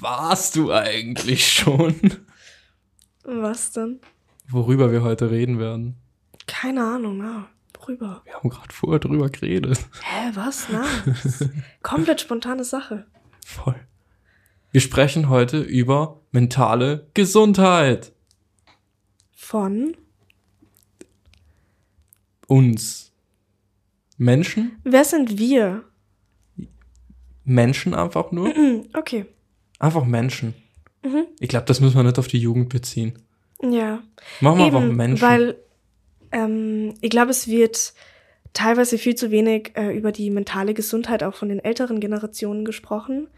warst du eigentlich schon? Was denn? Worüber wir heute reden werden. Keine Ahnung, na. Worüber? Wir haben gerade vorher drüber geredet. Hä, was? Na. Komplett spontane Sache. Voll. Wir sprechen heute über mentale Gesundheit. Von? Uns. Menschen? Wer sind wir? Menschen einfach nur? Hm, okay. Einfach Menschen. Mhm. Ich glaube, das müssen wir nicht auf die Jugend beziehen. Ja. Machen wir einfach Eben, Menschen. weil ähm, ich glaube, es wird teilweise viel zu wenig äh, über die mentale Gesundheit auch von den älteren Generationen gesprochen,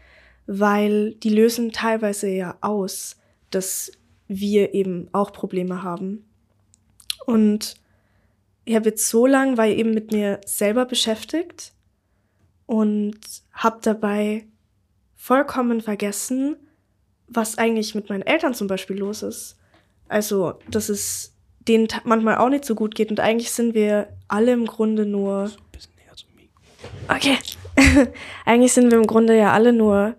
weil die lösen teilweise ja aus, dass wir eben auch Probleme haben. Und ich habe jetzt so lange, war ich eben mit mir selber beschäftigt und habe dabei vollkommen vergessen, was eigentlich mit meinen Eltern zum Beispiel los ist. Also, dass es denen manchmal auch nicht so gut geht und eigentlich sind wir alle im Grunde nur. Ein bisschen näher zum Mikro. Okay. eigentlich sind wir im Grunde ja alle nur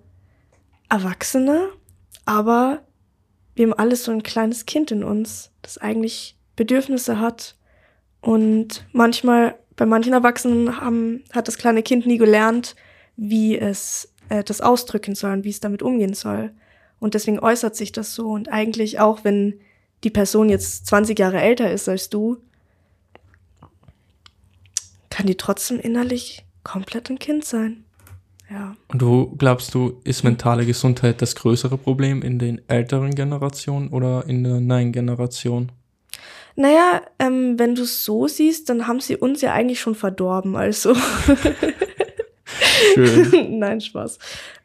Erwachsene, aber wir haben alle so ein kleines Kind in uns, das eigentlich Bedürfnisse hat. Und manchmal, bei manchen Erwachsenen haben, hat das kleine Kind nie gelernt, wie es äh, das ausdrücken soll und wie es damit umgehen soll. Und deswegen äußert sich das so. Und eigentlich auch, wenn die Person jetzt 20 Jahre älter ist als du, kann die trotzdem innerlich komplett ein Kind sein. Ja. Und du glaubst du, ist mentale Gesundheit das größere Problem in den älteren Generationen oder in der neuen Generation? Naja, ähm, wenn du es so siehst, dann haben sie uns ja eigentlich schon verdorben, also. Schön. Nein, Spaß.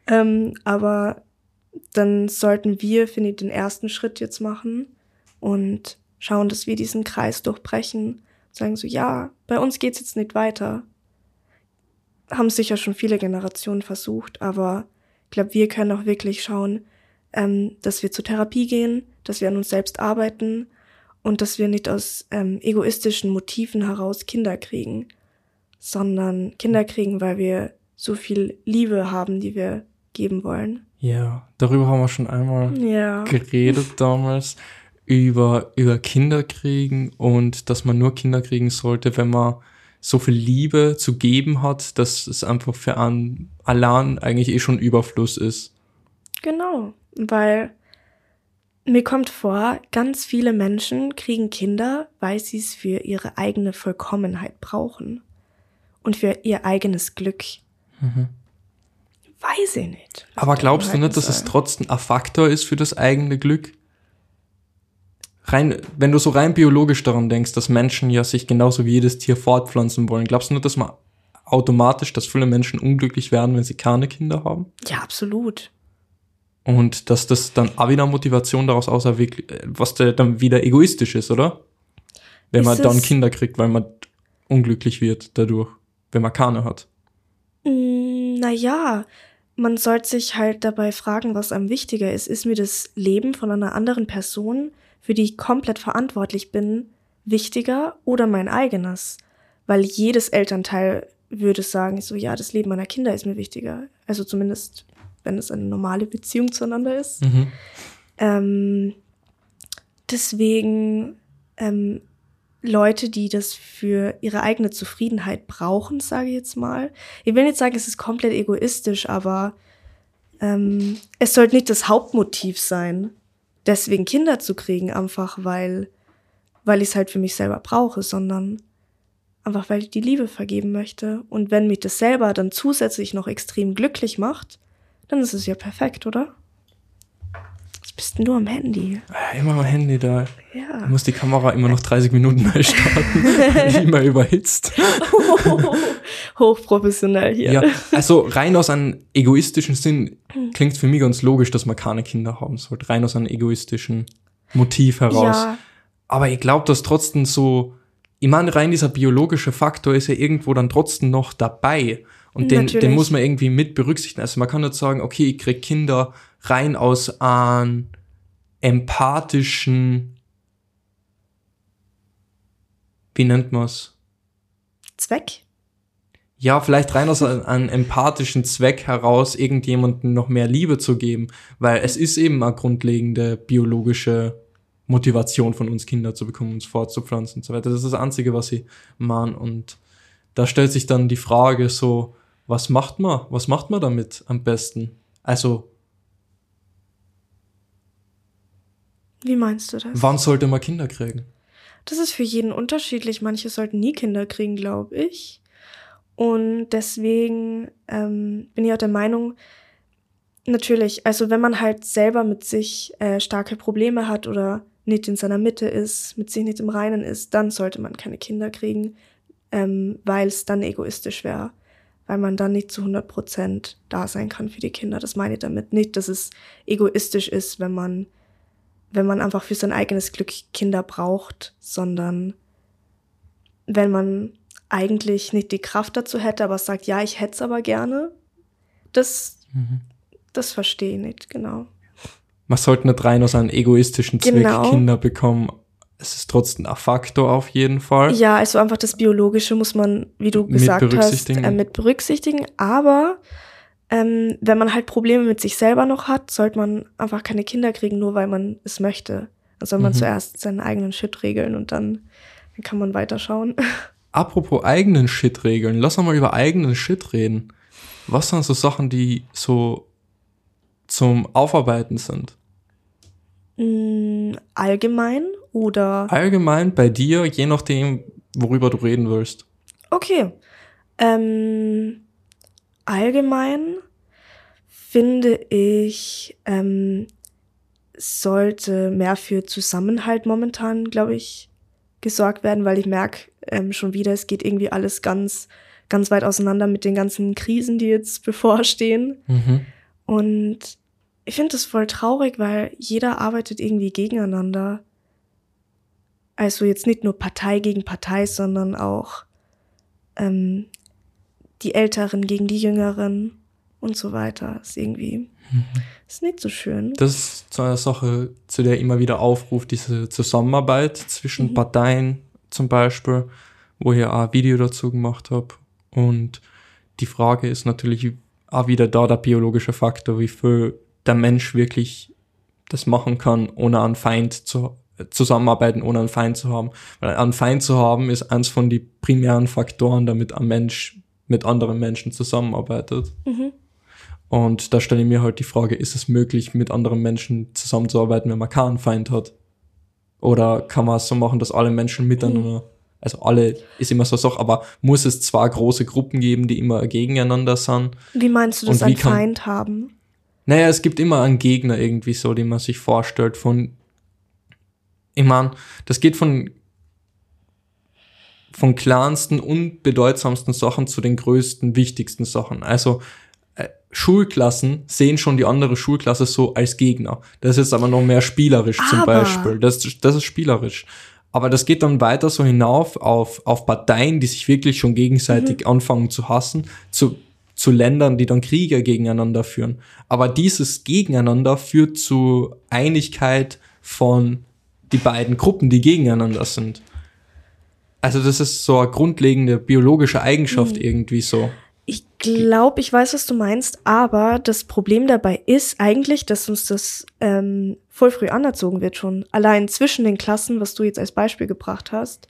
Ähm, aber dann sollten wir, finde ich, den ersten Schritt jetzt machen und schauen, dass wir diesen Kreis durchbrechen. Sagen so, ja, bei uns geht's jetzt nicht weiter. Haben sicher schon viele Generationen versucht, aber ich glaube, wir können auch wirklich schauen, ähm, dass wir zur Therapie gehen, dass wir an uns selbst arbeiten und dass wir nicht aus ähm, egoistischen Motiven heraus Kinder kriegen, sondern Kinder kriegen, weil wir so viel Liebe haben, die wir geben wollen. Ja, darüber haben wir schon einmal Ja. geredet damals über, über Kinder kriegen und dass man nur Kinder kriegen sollte, wenn man so viel Liebe zu geben hat, dass es einfach für einen allein eigentlich eh schon Überfluss ist. Genau, weil mir kommt vor, ganz viele Menschen kriegen Kinder, weil sie es für ihre eigene Vollkommenheit brauchen und für ihr eigenes Glück. Weiß ich nicht. Aber glaubst du nicht, dass es trotzdem ein Faktor ist für das eigene Glück? Rein, wenn du so rein biologisch daran denkst, dass Menschen ja sich genauso wie jedes Tier fortpflanzen wollen, glaubst du nicht, dass man automatisch, dass viele Menschen unglücklich werden, wenn sie keine Kinder haben? Ja, absolut. Und dass das dann auch wieder Motivation daraus auserwirkt, äh, was dann wieder egoistisch ist, oder? Wenn man Ist dann es- Kinder kriegt, weil man unglücklich wird dadurch, wenn man keine hat. Mm, Naja, man sollte sich halt dabei fragen, was einem wichtiger ist. Ist mir das Leben von einer anderen Person, für die ich komplett verantwortlich bin, wichtiger oder mein eigenes? Weil jedes Elternteil würde sagen, so ja, das Leben meiner Kinder ist mir wichtiger. Also zumindest, wenn es eine normale Beziehung zueinander ist. Mhm. Ähm, deswegen ähm, Leute, die das für ihre eigene Zufriedenheit brauchen, sage ich jetzt mal. Ich will nicht sagen, es ist komplett egoistisch, aber ähm, es sollte nicht das Hauptmotiv sein, deswegen Kinder zu kriegen, einfach weil, weil ich es halt für mich selber brauche, sondern einfach weil ich die Liebe vergeben möchte. Und wenn mich das selber dann zusätzlich noch extrem glücklich macht, dann ist es ja perfekt, oder? Was bist denn du am Handy? Äh, Immer am Handy da. Ja. Da muss die Kamera immer noch 30 Minuten neu starten, die immer überhitzt. Hochprofessionell hier. Ja, also rein aus einem egoistischen Sinn klingt für mich ganz logisch, dass man keine Kinder haben sollte. Rein aus einem egoistischen Motiv heraus. Ja, Aber ich glaube, dass trotzdem so, ich meine, rein dieser biologische Faktor ist ja irgendwo dann trotzdem noch dabei. Und den, Natürlich. den muss man irgendwie mit berücksichtigen. Also man kann nicht sagen, okay, ich krieg Kinder rein aus einem empathischen, wie nennt man's? Zweck? ja, vielleicht rein aus einem empathischen Zweck heraus, irgendjemandem noch mehr Liebe zu geben, weil es ist eben eine grundlegende biologische Motivation von uns Kinder zu bekommen, uns fortzupflanzen und so weiter. Das ist das Einzige, was sie machen. Und da stellt sich dann die Frage so, was macht man? Was macht man damit am besten? Also. Wie meinst du das? Wann sollte man Kinder kriegen? Das ist für jeden unterschiedlich. Manche sollten nie Kinder kriegen, glaube ich. Und deswegen ähm, bin ich auch der Meinung, natürlich, also wenn man halt selber mit sich äh, starke Probleme hat oder nicht in seiner Mitte ist, mit sich nicht im Reinen ist, dann sollte man keine Kinder kriegen, ähm, weil es dann egoistisch wäre, weil man dann nicht zu 100 Prozent da sein kann für die Kinder. Das meine ich damit nicht, dass es egoistisch ist, wenn man, wenn man einfach für sein eigenes Glück Kinder braucht, sondern wenn man eigentlich nicht die Kraft dazu hätte, aber sagt, ja, ich hätte es aber gerne. Das, mhm. das verstehe ich nicht, genau. Man sollte nicht rein aus einem egoistischen Zweck genau. Kinder bekommen. Es ist trotzdem ein Faktor auf jeden Fall. Ja, also einfach das Biologische muss man, wie du gesagt mit hast, äh, mit berücksichtigen. Aber ähm, wenn man halt Probleme mit sich selber noch hat, sollte man einfach keine Kinder kriegen, nur weil man es möchte. Dann soll man mhm. zuerst seinen eigenen Shit regeln und dann, dann kann man weiterschauen. Apropos eigenen Shit regeln, lass uns mal über eigenen Shit reden. Was sind so Sachen, die so zum Aufarbeiten sind? Mm, allgemein oder? Allgemein bei dir, je nachdem, worüber du reden willst. Okay. Ähm, allgemein finde ich, ähm, sollte mehr für Zusammenhalt momentan, glaube ich, gesorgt werden, weil ich merke ähm, schon wieder, es geht irgendwie alles ganz, ganz weit auseinander mit den ganzen Krisen, die jetzt bevorstehen. Mhm. Und ich finde das voll traurig, weil jeder arbeitet irgendwie gegeneinander. Also jetzt nicht nur Partei gegen Partei, sondern auch ähm, die Älteren gegen die Jüngeren und so weiter. Ist irgendwie mhm. ist nicht so schön. Das ist so eine Sache, zu der immer wieder aufruft, diese Zusammenarbeit zwischen mhm. Parteien zum Beispiel, wo ich auch ein Video dazu gemacht habe. Und die Frage ist natürlich auch wieder da der biologische Faktor, wie viel der Mensch wirklich das machen kann, ohne einen Feind zu zusammenarbeiten, ohne einen Feind zu haben. Weil einen Feind zu haben ist eins von den primären Faktoren, damit ein Mensch mit anderen Menschen zusammenarbeitet. Mhm. Und da stelle ich mir halt die Frage, ist es möglich, mit anderen Menschen zusammenzuarbeiten, wenn man keinen Feind hat? Oder kann man es so machen, dass alle Menschen miteinander, also alle ist immer so eine Sache, aber muss es zwei große Gruppen geben, die immer gegeneinander sind? Wie meinst du das, einen Feind haben? Naja, es gibt immer einen Gegner irgendwie so, den man sich vorstellt von, ich meine, das geht von von kleinsten, unbedeutsamsten Sachen zu den größten, wichtigsten Sachen. Also Schulklassen sehen schon die andere Schulklasse so als Gegner. Das ist aber noch mehr spielerisch zum aber. Beispiel. Das, das ist spielerisch. Aber das geht dann weiter so hinauf auf, auf Parteien, die sich wirklich schon gegenseitig mhm. anfangen zu hassen, zu, zu Ländern, die dann Kriege gegeneinander führen. Aber dieses Gegeneinander führt zu Einigkeit von die beiden Gruppen, die gegeneinander sind. Also das ist so eine grundlegende biologische Eigenschaft mhm. irgendwie so. Ich glaube, ich weiß, was du meinst, aber das Problem dabei ist eigentlich, dass uns das ähm, voll früh anerzogen wird schon. Allein zwischen den Klassen, was du jetzt als Beispiel gebracht hast.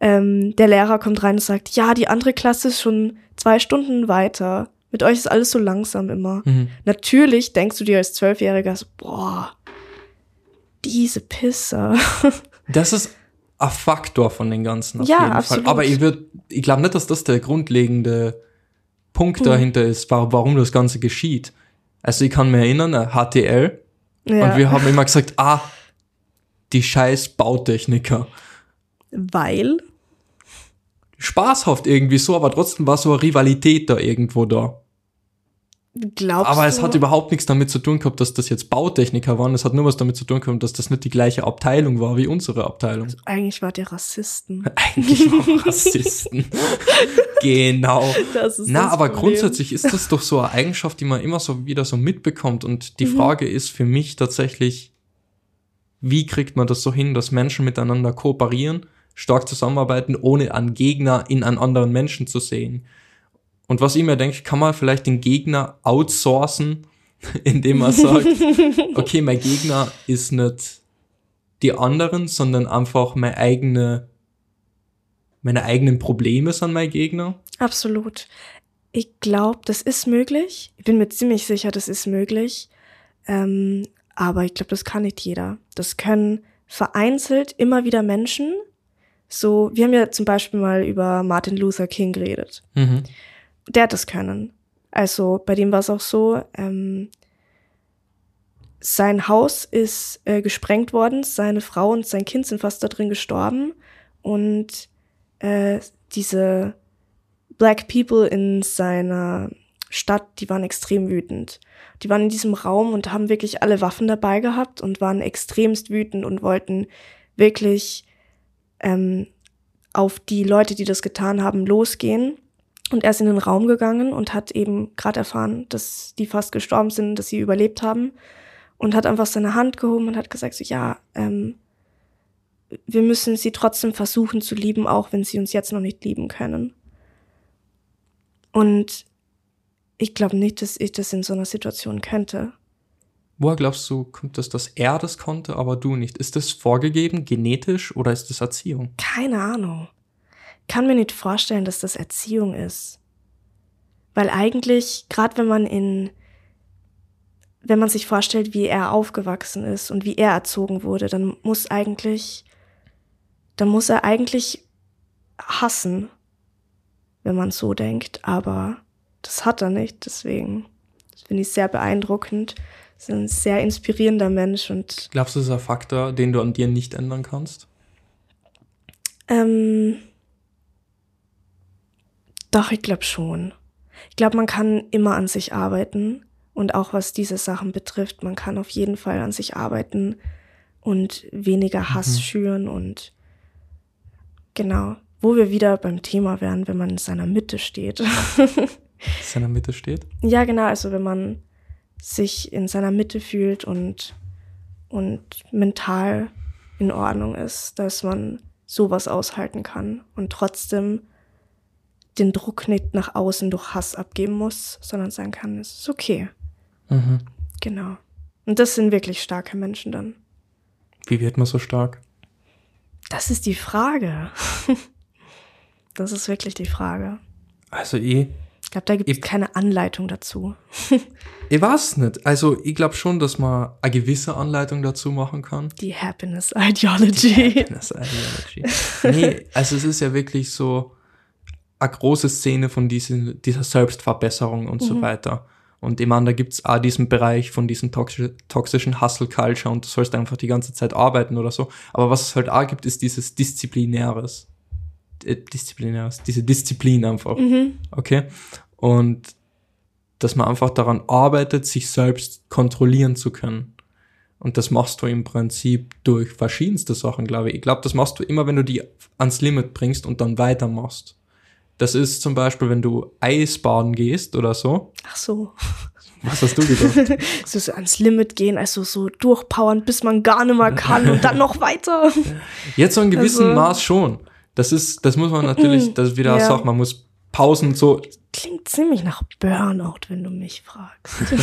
Ähm, der Lehrer kommt rein und sagt, ja, die andere Klasse ist schon zwei Stunden weiter. Mit euch ist alles so langsam immer. Mhm. Natürlich denkst du dir als Zwölfjähriger so, boah, diese Pisser. Das ist ein Faktor von den ganzen. Auf ja, jeden absolut. Fall. Aber ich würde, ich glaube nicht, dass das der grundlegende Punkt mhm. dahinter ist, warum das Ganze geschieht. Also ich kann mich erinnern, HTL, ja. und wir haben immer gesagt, ah, die scheiß Bautechniker. Weil? Spaßhaft irgendwie so, aber trotzdem war so eine Rivalität da irgendwo da. Glaubst Aber es du? hat überhaupt nichts damit zu tun gehabt, dass das jetzt Bautechniker waren. Es hat nur was damit zu tun gehabt, dass das nicht die gleiche Abteilung war wie unsere Abteilung. Also eigentlich war der Rassisten. eigentlich waren Rassisten. genau. Das ist Na, das aber Problem. grundsätzlich ist das doch so eine Eigenschaft, die man immer so wieder so mitbekommt. Und die mhm. Frage ist für mich tatsächlich, wie kriegt man das so hin, dass Menschen miteinander kooperieren, stark zusammenarbeiten, ohne einen Gegner in einen anderen Menschen zu sehen? Und was ich mir denke, kann man vielleicht den Gegner outsourcen, indem man sagt, okay, mein Gegner ist nicht die anderen, sondern einfach meine eigene, meine eigenen Probleme sind mein Gegner. Absolut. Ich glaube, das ist möglich. Ich bin mir ziemlich sicher, das ist möglich. Ähm, aber ich glaube, das kann nicht jeder. Das können vereinzelt immer wieder Menschen. So, wir haben ja zum Beispiel mal über Martin Luther King geredet. Mhm. Der hat das können. Also bei dem war es auch so, ähm, sein Haus ist äh, gesprengt worden, seine Frau und sein Kind sind fast da drin gestorben und äh, diese Black People in seiner Stadt, die waren extrem wütend. Die waren in diesem Raum und haben wirklich alle Waffen dabei gehabt und waren extremst wütend und wollten wirklich ähm, auf die Leute, die das getan haben, losgehen. Und er ist in den Raum gegangen und hat eben gerade erfahren, dass die fast gestorben sind, dass sie überlebt haben und hat einfach seine Hand gehoben und hat gesagt, so, ja, ähm, wir müssen sie trotzdem versuchen zu lieben, auch wenn sie uns jetzt noch nicht lieben können. Und ich glaube nicht, dass ich das in so einer Situation könnte. Woher glaubst du, kommt das, dass er das konnte, aber du nicht? Ist das vorgegeben, genetisch oder ist das Erziehung? Keine Ahnung. Kann mir nicht vorstellen, dass das Erziehung ist. Weil eigentlich, gerade wenn man in wenn man sich vorstellt, wie er aufgewachsen ist und wie er erzogen wurde, dann muss eigentlich, dann muss er eigentlich hassen, wenn man so denkt. Aber das hat er nicht, deswegen das finde ich sehr beeindruckend. Er ist ein sehr inspirierender Mensch und. Glaubst du, das ist ein Faktor, den du an dir nicht ändern kannst? Ähm, doch, ich glaube schon. Ich glaube, man kann immer an sich arbeiten und auch was diese Sachen betrifft, man kann auf jeden Fall an sich arbeiten und weniger Hass mhm. schüren und genau, wo wir wieder beim Thema wären, wenn man in seiner Mitte steht. in seiner Mitte steht? Ja, genau, also wenn man sich in seiner Mitte fühlt und, und mental in Ordnung ist, dass man sowas aushalten kann und trotzdem den Druck nicht nach außen durch Hass abgeben muss, sondern sagen kann, es ist okay. Mhm. Genau. Und das sind wirklich starke Menschen dann. Wie wird man so stark? Das ist die Frage. das ist wirklich die Frage. Also eh. Ich glaube, da gibt es keine Anleitung dazu. ich weiß nicht. Also ich glaube schon, dass man eine gewisse Anleitung dazu machen kann. Die Happiness Ideology. Die Happiness Ideology. nee, also es ist ja wirklich so eine große Szene von diesen, dieser Selbstverbesserung und mhm. so weiter. Und ich meine, da gibt's auch diesen Bereich von diesem toxischen Hustle-Culture und du sollst einfach die ganze Zeit arbeiten oder so. Aber was es halt auch gibt, ist dieses Disziplinäres. Äh, Disziplinäres, diese Disziplin einfach. Mhm. Okay? Und dass man einfach daran arbeitet, sich selbst kontrollieren zu können. Und das machst du im Prinzip durch verschiedenste Sachen, glaube ich. Ich glaube, das machst du immer, wenn du die ans Limit bringst und dann weitermachst. Das ist zum Beispiel, wenn du Eisbaden gehst oder so. Ach so. Was hast du gedacht? so, so ans Limit gehen, also so durchpowern, bis man gar nicht mehr kann und dann noch weiter. Jetzt so in gewissem also, Maß schon. Das ist, das muss man natürlich, das ist wieder ja. sagen, man muss Pausen so. Klingt ziemlich nach Burnout, wenn du mich fragst.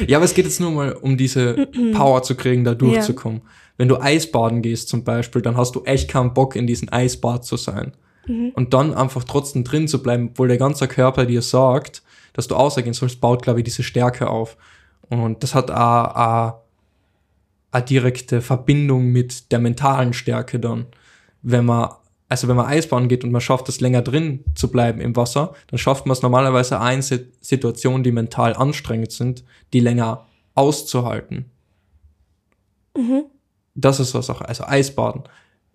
ja, aber es geht jetzt nur mal um diese Power zu kriegen, da durchzukommen. Ja. Wenn du Eisbaden gehst zum Beispiel, dann hast du echt keinen Bock, in diesem Eisbad zu sein mhm. und dann einfach trotzdem drin zu bleiben, obwohl der ganze Körper dir sagt, dass du ausgehen sollst, baut, glaube ich, diese Stärke auf. Und das hat eine direkte Verbindung mit der mentalen Stärke dann. Wenn man, also wenn man Eisbahn geht und man schafft es länger drin zu bleiben im Wasser, dann schafft man es normalerweise ein Situationen, die mental anstrengend sind, die länger auszuhalten. Mhm. Das ist was auch, also Eisbaden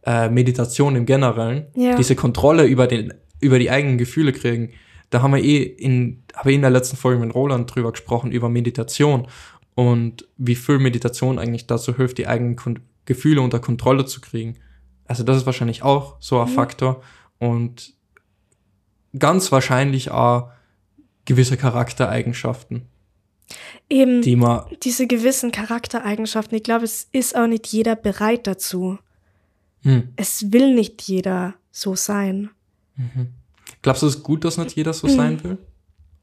äh, Meditation im Generellen, ja. diese Kontrolle über den, über die eigenen Gefühle kriegen. Da haben wir eh in, habe ich in der letzten Folge mit Roland drüber gesprochen, über Meditation und wie viel Meditation eigentlich dazu hilft, die eigenen Kon Gefühle unter Kontrolle zu kriegen. Also das ist wahrscheinlich auch so ein mhm. Faktor und ganz wahrscheinlich auch gewisse Charaktereigenschaften. Eben die diese gewissen Charaktereigenschaften. Ich glaube, es ist auch nicht jeder bereit dazu. Hm. Es will nicht jeder so sein. Mhm. Glaubst du, es ist gut, dass nicht jeder so sein will?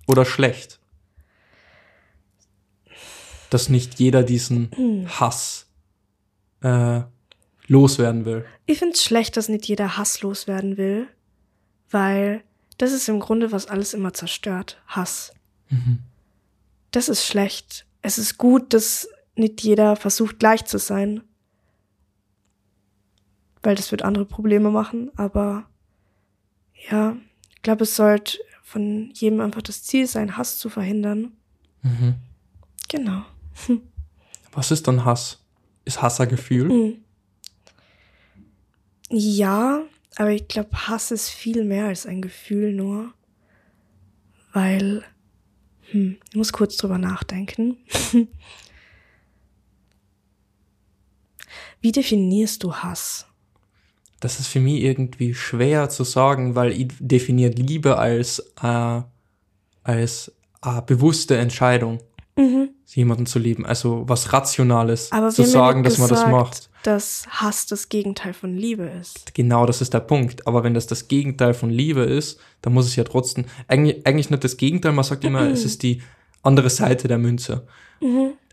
oder schlecht? Dass nicht jeder diesen Hm. Hass äh, loswerden will. Ich finde es schlecht, dass nicht jeder hasslos werden will, weil das ist im Grunde, was alles immer zerstört. Hass. Das ist schlecht. Es ist gut, dass nicht jeder versucht, gleich zu sein. Weil das wird andere Probleme machen, aber ja, ich glaube, es sollte von jedem einfach das Ziel sein, Hass zu verhindern. Mhm. Genau. Was ist dann Hass? Ist Hass ein Gefühl? Mhm. Ja, aber ich glaube, Hass ist viel mehr als ein Gefühl nur. Weil, hm, ich muss kurz drüber nachdenken. Wie definierst du Hass? Das ist für mich irgendwie schwer zu sagen, weil ich definiert Liebe als äh, als eine bewusste Entscheidung, jemanden zu lieben. Also was Rationales Aber zu sagen, dass man das gesagt, macht. Dass Hass das Gegenteil von Liebe ist. Genau, das ist der Punkt. Aber wenn das das Gegenteil von Liebe ist, dann muss es ja trotzdem, eigentlich, eigentlich nicht das Gegenteil, man sagt immer, es ist die andere Seite der Münze.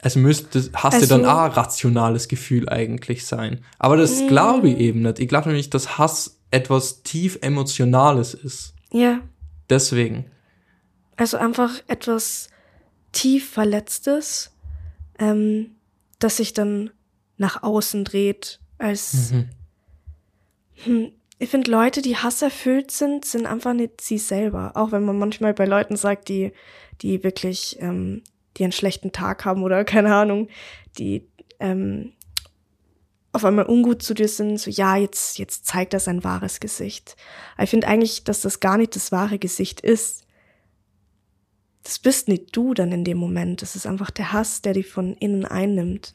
Also müsste, hast Also- ja dann auch ein rationales Gefühl eigentlich sein. Aber das glaube ich eben nicht. Ich glaube nämlich, dass Hass etwas tief Emotionales ist. Ja, Deswegen. also einfach etwas tief Verletztes, ähm, das sich dann nach außen dreht, als Hm, ich finde, Leute, die hasserfüllt sind, sind einfach nicht sie selber. Auch wenn man manchmal bei Leuten sagt, die, die wirklich, ähm, die einen schlechten Tag haben oder keine Ahnung, die ähm, auf einmal ungut zu dir sind, so ja, jetzt, jetzt zeigt er sein wahres Gesicht. Aber ich finde eigentlich, dass das gar nicht das wahre Gesicht ist. Das bist nicht du dann in dem Moment. Das ist einfach der Hass, der dich von innen einnimmt.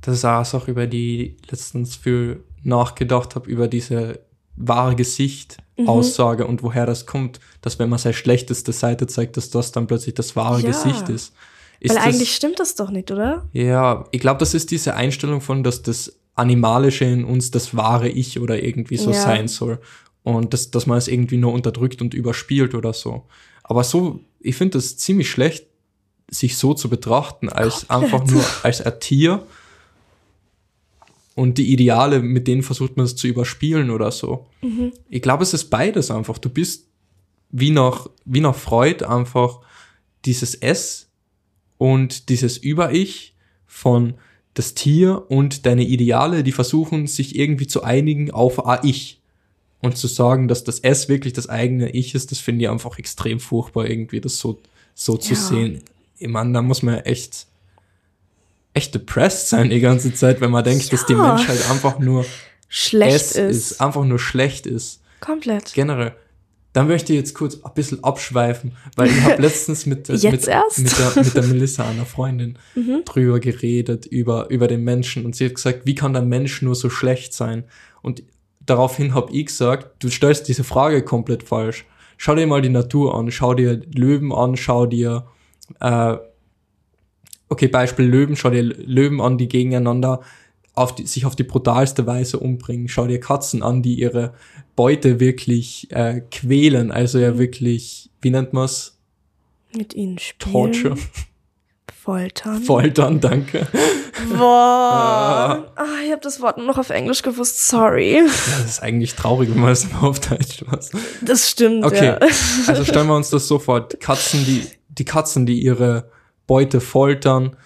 Das ist auch über die letztens viel nachgedacht habe, über diese wahre Gesicht Mhm. Aussage und woher das kommt, dass wenn man seine schlechteste Seite zeigt, dass das dann plötzlich das wahre Ja. Gesicht ist. ist Weil das, eigentlich stimmt das doch nicht, oder? Ja, ich glaube, das ist diese Einstellung von, dass das Animalische in uns das wahre Ich oder irgendwie so Ja. sein soll. Und das, dass man es irgendwie nur unterdrückt und überspielt oder so. Aber so, ich finde das ziemlich schlecht, sich so zu betrachten, als Komplett. einfach nur als ein Tier. Und die Ideale, mit denen versucht man es zu überspielen oder so. Ich glaube, es ist beides einfach. Du bist wie nach, wie nach Freud einfach dieses S und dieses Über-Ich von das Tier und deine Ideale, die versuchen, sich irgendwie zu einigen auf ein Ich. Und zu sagen, dass das S wirklich das eigene Ich ist, das finde ich einfach extrem furchtbar, irgendwie das so, so zu Ja. sehen. Ich meine, da muss man echt, echt depressed sein die ganze Zeit, wenn man denkt, dass die Ja. Menschheit einfach nur Schlecht ist. ist, einfach nur schlecht ist Komplett. generell. Dann möchte ich jetzt kurz ein bisschen abschweifen, weil ich habe letztens mit, Jetzt mit, mit, der, mit der Melissa, einer Freundin, drüber geredet, über, über den Menschen. Und sie hat gesagt, wie kann der Mensch nur so schlecht sein? Und daraufhin habe ich gesagt, du stellst diese Frage komplett falsch. Schau dir mal die Natur an, schau dir Löwen an, schau dir, äh, okay, Beispiel Löwen, schau dir Löwen an, die gegeneinander auf die, sich auf die brutalste Weise umbringen. Schau dir Katzen an, die ihre Beute wirklich äh, quälen, also ja wirklich, wie nennt man's? Mit ihnen spielen. Torture. Foltern. Foltern, danke. Boah. Ah, ich habe das Wort nur noch auf Englisch gewusst. Sorry. Ja, das ist eigentlich traurig, wenn man das immer auf Deutsch was. Das stimmt, Okay, ja. also stellen wir uns das so vor. Katzen, die, die Katzen, die ihre Beute foltern,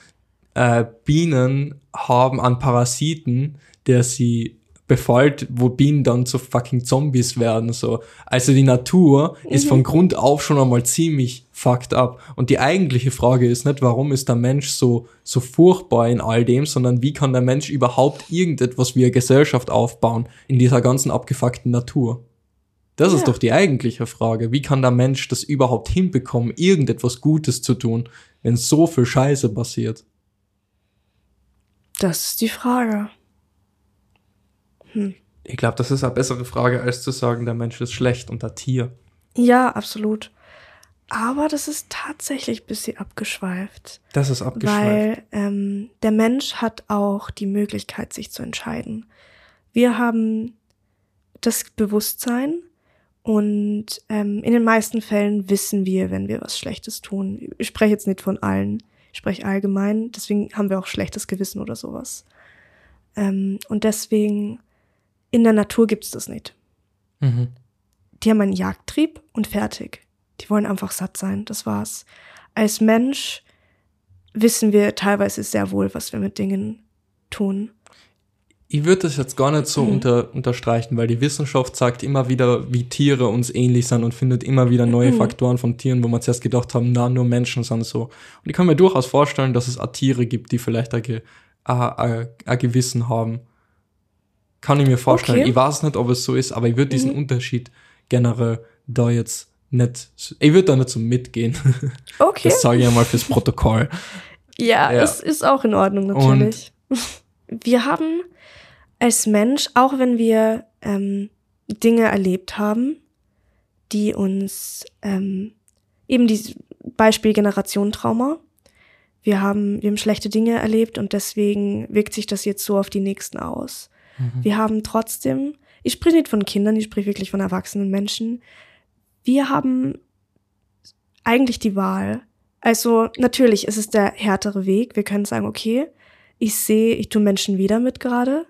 äh, Bienen haben an Parasiten, der sie befallt, wo Bienen dann zu fucking Zombies werden, so. Also die Natur ist von Grund auf schon einmal ziemlich fucked up. Und die eigentliche Frage ist nicht, warum ist der Mensch so, so furchtbar in all dem, sondern wie kann der Mensch überhaupt irgendetwas wie eine Gesellschaft aufbauen in dieser ganzen abgefuckten Natur? Das ist Ja. doch die eigentliche Frage. Wie kann der Mensch das überhaupt hinbekommen, irgendetwas Gutes zu tun, wenn so viel Scheiße passiert? Das ist die Frage. Ich glaube, das ist eine bessere Frage, als zu sagen, der Mensch ist schlecht und der Tier. Ja, absolut. Aber das ist tatsächlich ein bisschen abgeschweift. Das ist abgeschweift. Weil ähm, der Mensch hat auch die Möglichkeit, sich zu entscheiden. Wir haben das Bewusstsein Und ähm, in den meisten Fällen wissen wir, wenn wir was Schlechtes tun. Ich spreche jetzt nicht von allen, ich spreche allgemein. Deswegen haben wir auch schlechtes Gewissen oder sowas. Ähm, und deswegen, in der Natur gibt's das nicht. Mhm. Die haben einen Jagdtrieb und fertig. Die wollen einfach satt sein, das war's. Als Mensch wissen wir teilweise sehr wohl, was wir mit Dingen tun. Ich würde das jetzt gar nicht so Mhm. unter, unterstreichen, weil die Wissenschaft sagt immer wieder, wie Tiere uns ähnlich sind und findet immer wieder neue Mhm. Faktoren von Tieren, wo man zuerst gedacht haben, na, nur Menschen sind so. Und ich kann mir durchaus vorstellen, dass es auch Tiere gibt, die vielleicht ein, ein, ein, Gewissen haben. Kann ich mir vorstellen. Okay. Ich weiß nicht, ob es so ist, aber ich würde diesen Mhm. Unterschied generell da jetzt nicht, ich würde da nicht so mitgehen. Okay. Das sage ich einmal fürs Protokoll. Ja, Ja. es ist auch in Ordnung natürlich. wir haben als Mensch, auch wenn wir ähm, Dinge erlebt haben, die uns ähm, eben die Beispiel Generationentrauma. Wir haben, wir haben schlechte Dinge erlebt und deswegen wirkt sich das jetzt so auf die nächsten aus. Mhm. Wir haben trotzdem, ich spreche nicht von Kindern, ich spreche wirklich von erwachsenen Menschen. Wir haben eigentlich die Wahl. Also natürlich ist es der härtere Weg. Wir können sagen, okay, ich sehe, ich tue Menschen wieder mit gerade.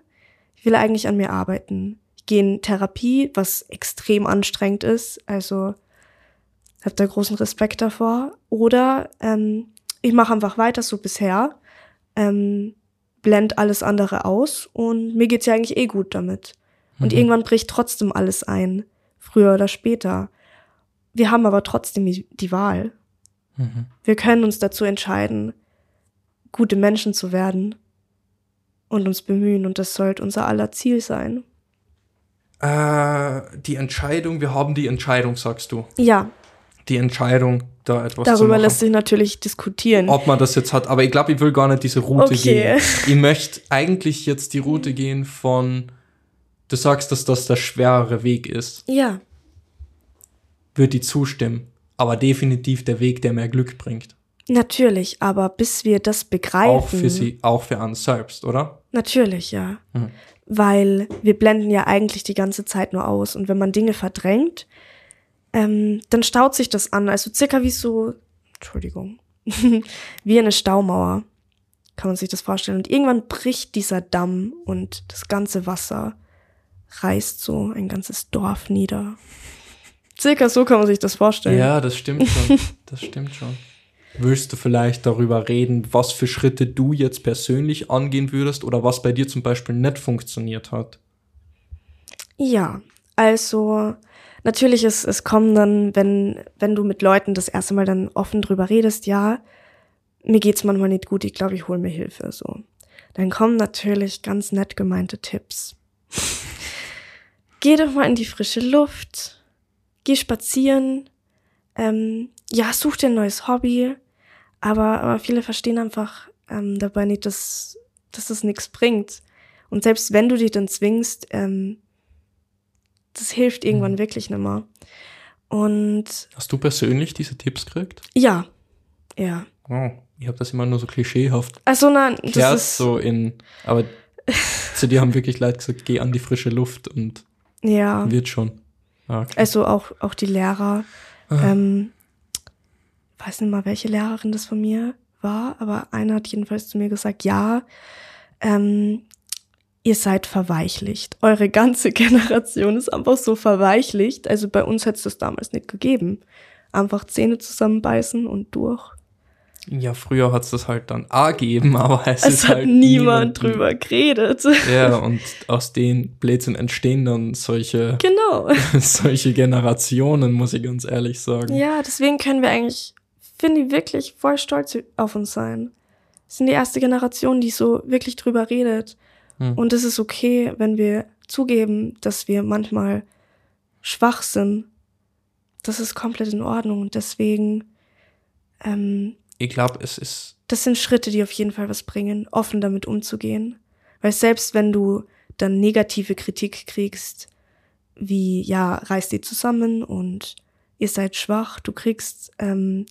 Ich will eigentlich an mir arbeiten. Ich gehe in Therapie, was extrem anstrengend ist. Also habe da großen Respekt davor. Oder ähm, ich mache einfach weiter so bisher, ähm, blend alles andere aus und mir geht's ja eigentlich eh gut damit. Und Mhm. irgendwann bricht trotzdem alles ein, früher oder später. Wir haben aber trotzdem die, Wahl. Mhm. Wir können uns dazu entscheiden, gute Menschen zu werden und uns bemühen. Und das sollte unser aller Ziel sein. Äh, die Entscheidung, wir haben die Entscheidung, sagst du. Ja, Die Entscheidung, da etwas zu darüber machen. lässt sich natürlich diskutieren. ob man das jetzt hat. Aber ich glaube, ich will gar nicht diese Route Okay. gehen. Ich möchte eigentlich jetzt die Route gehen von, du sagst, dass das der schwerere Weg ist. Ja, Würde ich zustimmen. Aber definitiv der Weg, der mehr Glück bringt. natürlich, aber bis wir das begreifen. Auch für sie, auch für uns selbst, oder? Natürlich, ja. Mhm. Weil wir blenden ja eigentlich die ganze Zeit nur aus. Und wenn man Dinge verdrängt, ähm, dann staut sich das an. Also circa wie so, Entschuldigung, wie eine Staumauer. Kann man sich das vorstellen. Und irgendwann bricht dieser Damm und das ganze Wasser reißt so ein ganzes Dorf nieder. Circa so kann man sich das vorstellen. Ja, das stimmt schon. Das stimmt schon. Willst du vielleicht darüber reden, was für Schritte du jetzt persönlich angehen würdest oder was bei dir zum Beispiel nicht funktioniert hat? Ja, also natürlich ist es kommen dann, wenn wenn du mit Leuten das erste Mal dann offen drüber redest, ja, mir geht's manchmal nicht gut, ich glaube, ich hole mir Hilfe so. Dann kommen natürlich ganz nett gemeinte Tipps. Geh doch mal in die frische Luft, geh spazieren, ähm, ja, such dir ein neues Hobby, aber, aber viele verstehen einfach ähm, dabei nicht, dass, dass das nichts bringt. Und selbst wenn du dich dann zwingst, ähm, das hilft irgendwann Mhm. wirklich nimmer. Und Hast du persönlich diese Tipps gekriegt? ja, ja. Oh, ich habe das immer nur so klischeehaft Also nein, das ist so in, aber zu dir haben wirklich Leute gesagt, geh an die frische Luft und ja. wird schon. Ah, okay. Also auch auch die Lehrer. Ah. Ähm, weiß nicht mal, welche Lehrerin das von mir war, aber einer hat jedenfalls zu mir gesagt, ja, ähm, ihr seid verweichlicht. Eure ganze Generation ist einfach so verweichlicht. Also bei uns hätte es das damals nicht gegeben. Einfach Zähne zusammenbeißen und durch. Ja, früher hat's das halt dann A gegeben, aber es, Es ist hat halt niemand niemand- drüber geredet. Ja, und aus den Blödsinn entstehen dann solche, genau. solche Generationen, muss ich ganz ehrlich sagen. Ja, deswegen können wir eigentlich, finde ich, wirklich voll stolz auf uns sein. Wir sind die erste Generation, die so wirklich drüber redet. Hm. Und es ist okay, wenn wir zugeben, dass wir manchmal schwach sind. Das ist komplett in Ordnung. Und deswegen, ähm, Ich glaube, es ist, das sind Schritte, die auf jeden Fall was bringen, offen damit umzugehen. Weil selbst wenn du dann negative Kritik kriegst, wie, ja, reißt ihr zusammen und ihr seid schwach, du kriegst ähm,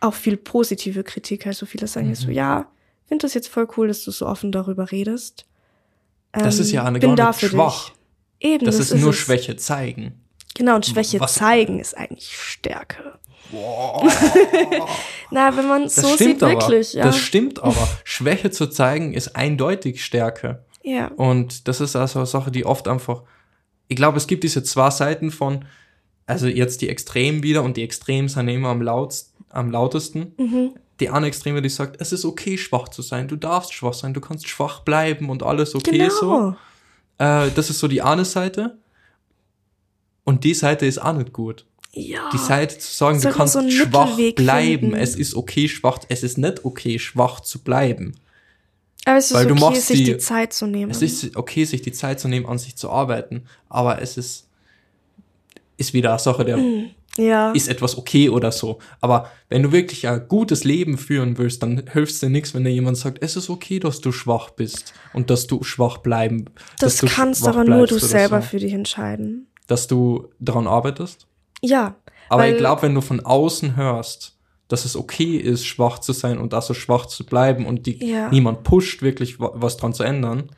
auch viel positive Kritik. Also viele sagen jetzt so, Mhm. ja, finde das jetzt voll cool, dass du so offen darüber redest. Das Ähm, ist ja eine bin gar da nicht für schwach. Dich. Eben, das, ist nur es. Schwäche zeigen. Genau, und Schwäche Was- zeigen ist eigentlich Stärke. Na, wenn man Das so stimmt sieht, aber. wirklich, ja. Das stimmt aber. Schwäche zu zeigen ist eindeutig Stärke. ja. Und das ist also eine Sache, die oft einfach, ich glaube, es gibt diese zwei Seiten von, also jetzt die Extremen wieder und die Extremen sind immer am, lautst, am lautesten. Mhm. Die eine Extreme, die sagt, es ist okay, schwach zu sein, du darfst schwach sein, du kannst schwach bleiben und alles okay Genau. so. Äh, das ist so die eine Seite. Und die Seite ist auch nicht gut. Ja. Die Seite zu sagen, du Sollte man kannst so schwach Mittelweg bleiben, finden. es ist okay, schwach, es ist nicht okay, schwach zu bleiben. Aber es ist weil du okay, sich die, die- Zeit zu nehmen. Es ist okay, sich die Zeit zu nehmen, an sich zu arbeiten, aber es ist, ist wieder eine Sache der, ja. ist etwas okay oder so. Aber wenn du wirklich ein gutes Leben führen willst, dann hilft dir nichts, wenn dir jemand sagt, es ist okay, dass du schwach bist und dass du schwach bleiben. das kannst aber nur du selber So. für dich entscheiden. Dass du daran arbeitest. Ja. Aber ich glaube, wenn du von außen hörst, dass es okay ist, schwach zu sein und also schwach zu bleiben und die, Ja. niemand pusht, wirklich wa- was dran zu ändern.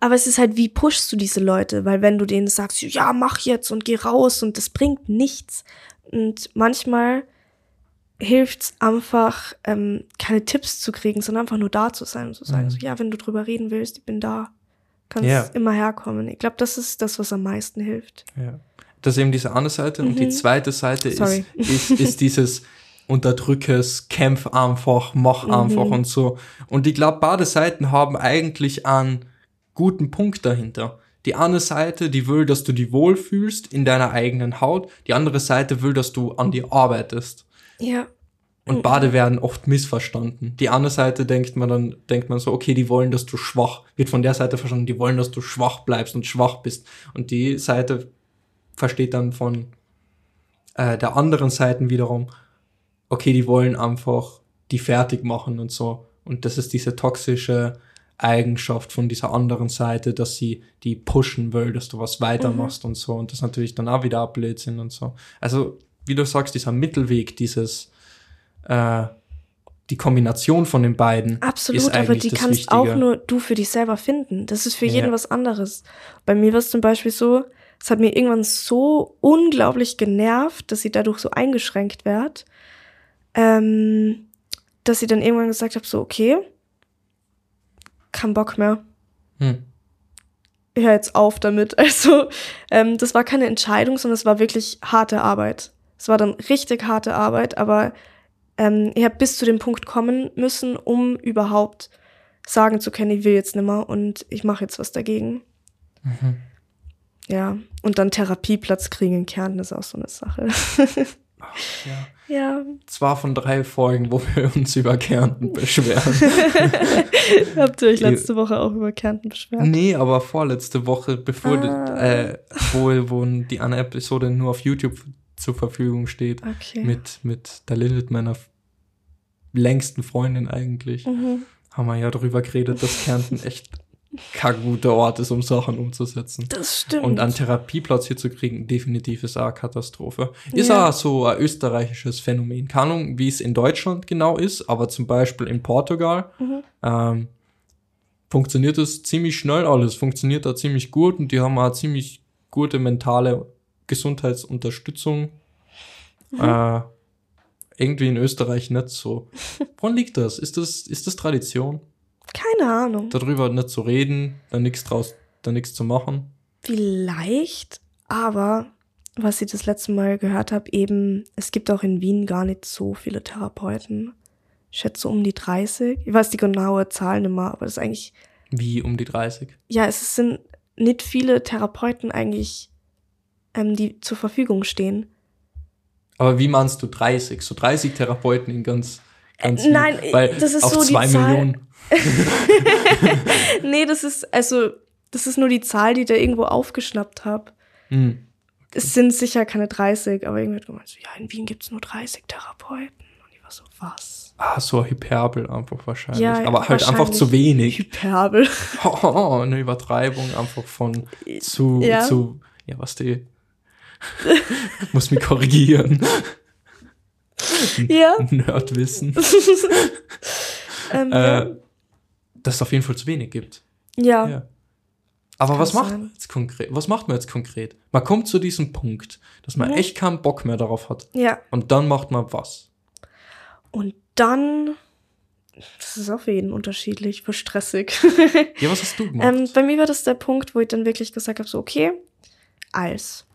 Aber es ist halt, wie pushst du diese Leute? Weil wenn du denen sagst, ja, mach jetzt und geh raus und das bringt nichts. Und manchmal hilft's einfach, ähm, keine Tipps zu kriegen, sondern einfach nur da zu sein und zu sagen, Mhm. so, ja, wenn du drüber reden willst, ich bin da. Kannst Ja. immer herkommen. Ich glaube, das ist das, was am meisten hilft. Ja. Das ist eben diese eine Seite und die Mhm. zweite Seite Sorry. ist, ist, ist dieses Unterdrückes, kämpf einfach, mach Mhm. einfach und so. Und ich glaube, beide Seiten haben eigentlich einen guten Punkt dahinter. Die eine Seite, die will, dass du dich wohlfühlst in deiner eigenen Haut. Die andere Seite will, dass du an dir arbeitest. Ja. Und beide werden oft missverstanden. Die andere Seite denkt man dann, denkt man so, okay, die wollen, dass du schwach, wird von der Seite verstanden, die wollen, dass du schwach bleibst und schwach bist. Und die Seite versteht dann von äh, der anderen Seite wiederum, okay, die wollen einfach die fertig machen und so. Und das ist diese toxische Eigenschaft von dieser anderen Seite, dass sie die pushen will, dass du was weitermachst und so. Und das natürlich dann auch wieder Blödsinn und so. Also, wie du sagst, dieser Mittelweg, dieses äh, die Kombination von den beiden Absolut, aber die kannst Wichtige. auch nur du für dich selber finden. Das ist für jeden Ja. was anderes. Bei mir war es zum Beispiel so, es hat mir irgendwann so unglaublich genervt, dass ich dadurch so eingeschränkt werde, ähm, dass ich dann irgendwann gesagt habe, so, okay, kein Bock mehr. Hm. Ich hör jetzt auf damit. Also, ähm, das war keine Entscheidung, sondern es war wirklich harte Arbeit. Es war dann richtig harte Arbeit, aber ähm, ich habe bis zu dem Punkt kommen müssen, um überhaupt sagen zu können, ich will jetzt nimmer und ich mache jetzt was dagegen. Mhm. Ja, und dann Therapieplatz kriegen in Kärnten ist auch so eine Sache. Ja. ja, Zwar von drei Folgen, wo wir uns über Kärnten beschweren. habt ihr euch letzte Woche auch über Kärnten beschwert? nee, aber vorletzte Woche, bevor die, Ah. äh, wo, wo die eine Episode nur auf YouTube zur Verfügung steht. Okay. Mit, mit der Lilith, meiner längsten Freundin eigentlich, mhm. haben wir ja darüber geredet, dass Kärnten echt kein guter Ort ist, um Sachen umzusetzen. Das stimmt. Und einen Therapieplatz hier zu kriegen, definitiv ist auch eine Katastrophe. Ist Ja. auch so ein österreichisches Phänomen. Keine Ahnung, wie es in Deutschland genau ist, aber zum Beispiel in Portugal Mhm. ähm, funktioniert das ziemlich schnell alles, funktioniert da ziemlich gut und die haben auch ziemlich gute mentale Gesundheitsunterstützung. Mhm. Äh, irgendwie in Österreich nicht so. Woran liegt das? Ist das, ist das Tradition? Keine Ahnung. Darüber nicht zu reden, da nichts draus, da nichts zu machen? Vielleicht, aber was ich das letzte Mal gehört habe, eben, es gibt auch in Wien gar nicht so viele Therapeuten. Ich schätze um die 30. Ich weiß die genaue Zahl nicht mehr, aber das ist eigentlich, Wie um die 30? ja, es sind nicht viele Therapeuten eigentlich, ähm, die zur Verfügung stehen. Aber wie meinst du 30? So 30 Therapeuten in ganz, Äh, nein, weil das ist auf so die zwei Zahl- Millionen. nee, das ist, also, das ist nur die Zahl, die ich da irgendwo aufgeschnappt habe. Hm. Es sind sicher keine 30, aber irgendwie hat gemeint, so, ja, in Wien gibt's nur 30 Therapeuten. Und ich war so, was? Ah, so Hyperbel einfach wahrscheinlich. Ja, Aber halt einfach zu wenig. Hyperbel. Oh, eine Übertreibung einfach von zu, Ja. zu, ja, was die, muss mich korrigieren. ja. Nerdwissen. Ähm, Äh, dass es auf jeden Fall zu wenig gibt. ja. Ja. Aber was macht man jetzt konkret? Was macht man jetzt konkret? Man kommt zu diesem Punkt, dass man mhm. echt keinen Bock mehr darauf hat. Ja. Und dann macht man was. Und dann, das ist auf jeden unterschiedlich, war stressig. ja, was hast du gemacht? Ähm, bei mir war das der Punkt, wo ich dann wirklich gesagt habe, so, okay, Eis.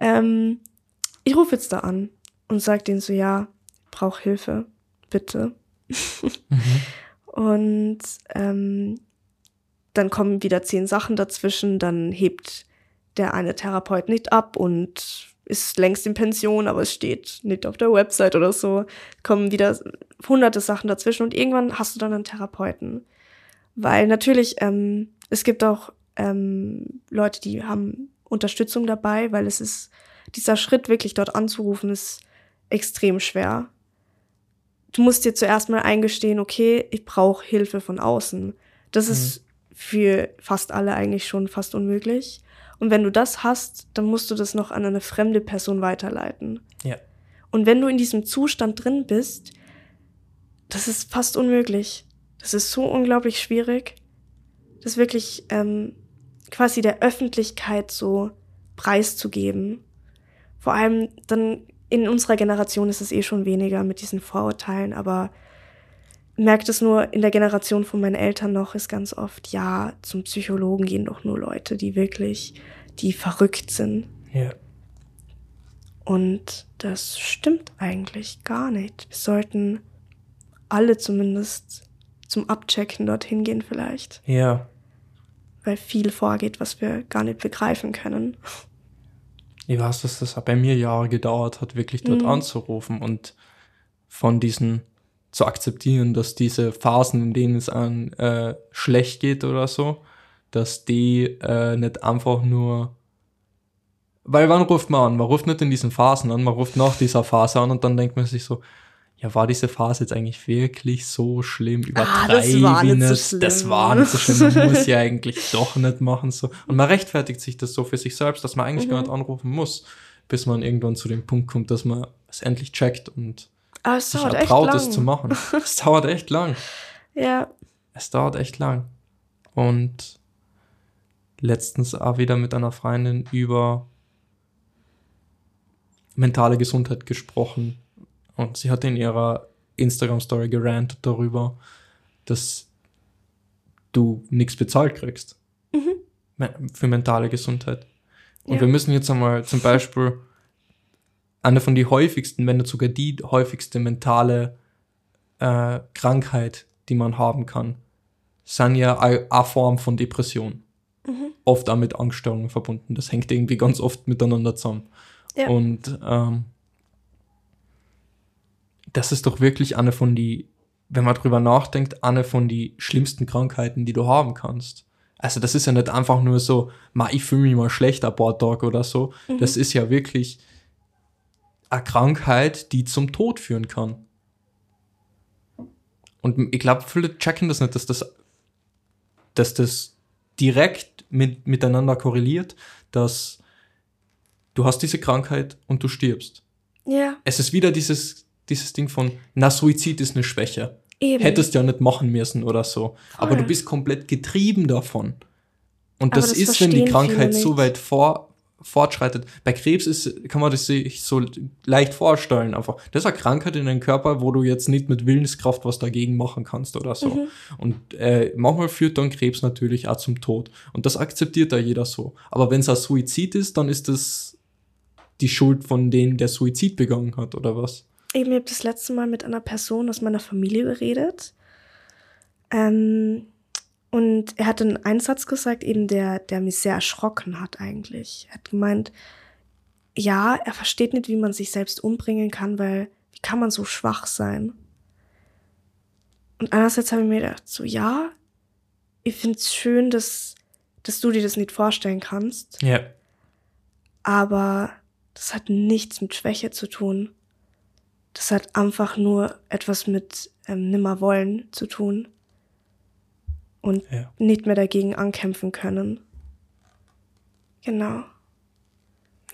ähm, ich rufe jetzt da an und sage denen so, ja, brauch Hilfe, bitte. mhm. Und ähm, dann kommen wieder zehn Sachen dazwischen, dann hebt der eine Therapeut nicht ab und ist längst in Pension, aber es steht nicht auf der Website oder so. Kommen wieder hunderte Sachen dazwischen und irgendwann hast du dann einen Therapeuten. Weil natürlich, ähm, es gibt auch ähm, Leute, die haben Unterstützung dabei, weil es ist, dieser Schritt wirklich dort anzurufen, ist extrem schwer. Du musst dir zuerst mal eingestehen, okay, ich brauche Hilfe von außen. Das mhm. ist für fast alle eigentlich schon fast unmöglich. Und wenn du das hast, dann musst du das noch an eine fremde Person weiterleiten. Ja. Und wenn du in diesem Zustand drin bist, das ist fast unmöglich. Das ist so unglaublich schwierig, das wirklich ähm, quasi der Öffentlichkeit so preiszugeben. Vor allem dann in unserer Generation ist es eh schon weniger mit diesen Vorurteilen, aber merkt es nur in der Generation von meinen Eltern noch, ist ganz oft, ja, zum Psychologen gehen doch nur Leute, die wirklich, die verrückt sind. Ja. Und das stimmt eigentlich gar nicht. Wir sollten alle zumindest zum Abchecken dorthin gehen vielleicht. Ja. Weil viel vorgeht, was wir gar nicht begreifen können. Ich weiß, dass das bei mir Jahre gedauert hat, wirklich dort mhm. anzurufen und von diesen zu akzeptieren, dass diese Phasen, in denen es an äh, schlecht geht oder so, dass die äh, nicht einfach nur weil wann ruft man an? Man ruft nicht in diesen Phasen an, man ruft nach dieser Phase an und dann denkt man sich so, ja, war diese Phase jetzt eigentlich wirklich so schlimm? Übertreiben ah, das war nicht so schlimm. Das war nicht so schlimm. Man muss ja eigentlich doch nicht machen so. Und man rechtfertigt sich das so für sich selbst, dass man eigentlich mhm. gar nicht anrufen muss, bis man irgendwann zu dem Punkt kommt, dass man es endlich checkt und dauert echt lang. es zu machen. es dauert echt lang. Ja. Es dauert echt lang. Und letztens auch wieder mit einer Freundin über mentale Gesundheit gesprochen. Und sie hat in ihrer Instagram-Story gerantet darüber, dass du nichts bezahlt kriegst. Mhm. Für mentale Gesundheit. Und ja. wir müssen jetzt einmal zum Beispiel eine von die häufigsten, wenn nicht sogar die häufigste mentale äh, Krankheit, die man haben kann, sind ja eine Form von Depression. Mhm. Oft auch mit Angststörungen verbunden. Das hängt irgendwie ganz oft miteinander zusammen. Ja. Und ähm, das ist doch wirklich eine von die, wenn man drüber nachdenkt, eine von die schlimmsten Krankheiten, die du haben kannst. Also das ist ja nicht einfach nur so, ma, ich fühle mich mal schlecht ein paar Tage oder so. Mhm. Das ist ja wirklich eine Krankheit, die zum Tod führen kann. Und ich glaube, viele checken das nicht, dass das, dass das direkt mit, miteinander korreliert, dass du hast diese Krankheit und du stirbst. Ja. Es ist wieder dieses, dieses Ding von, na, Suizid ist eine Schwäche. Eben. Hättest ja nicht machen müssen oder so. Voll. Aber du bist komplett getrieben davon. Und das, das ist, wenn die Krankheit so weit vor, fortschreitet. Bei Krebs ist, kann man das sich so leicht vorstellen. Einfach, das ist eine Krankheit in deinem Körper, wo du jetzt nicht mit Willenskraft was dagegen machen kannst oder so. Mhm. Und äh, manchmal führt dann Krebs natürlich auch zum Tod. Und das akzeptiert da jeder so. Aber wenn es ein Suizid ist, dann ist das die Schuld von denen, der Suizid begangen hat, oder was? Eben, ich habe das letzte Mal mit einer Person aus meiner Familie geredet. Ähm, und er hat einen Einsatz gesagt, eben der, der mich sehr erschrocken hat eigentlich. Er hat gemeint, ja, er versteht nicht, wie man sich selbst umbringen kann, weil wie kann man so schwach sein? Und einerseits habe ich mir gedacht, so ja, ich finde es schön, dass, dass du dir das nicht vorstellen kannst. Ja. Aber das hat nichts mit Schwäche zu tun. Das hat einfach nur etwas mit ähm, Nimmerwollen zu tun und ja. nicht mehr dagegen ankämpfen können. Genau.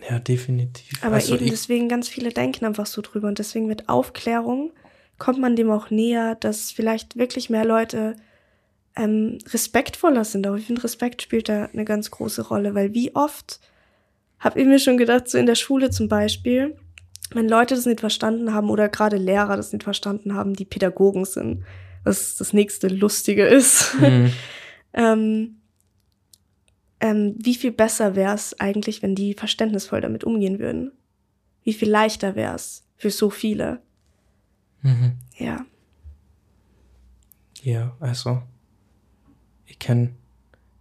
Ja, definitiv. Aber also eben deswegen ganz viele denken einfach so drüber und deswegen mit Aufklärung kommt man dem auch näher, dass vielleicht wirklich mehr Leute ähm, respektvoller sind. Auch ich finde, Respekt spielt da eine ganz große Rolle, weil wie oft habe ich mir schon gedacht, so in der Schule zum Beispiel, wenn Leute das nicht verstanden haben oder gerade Lehrer das nicht verstanden haben, die Pädagogen sind, was das nächste Lustige ist, mhm. ähm, ähm, wie viel besser wäre es eigentlich, wenn die verständnisvoll damit umgehen würden? Wie viel leichter wäre es für so viele? Mhm. Ja. Ja, also ich kenne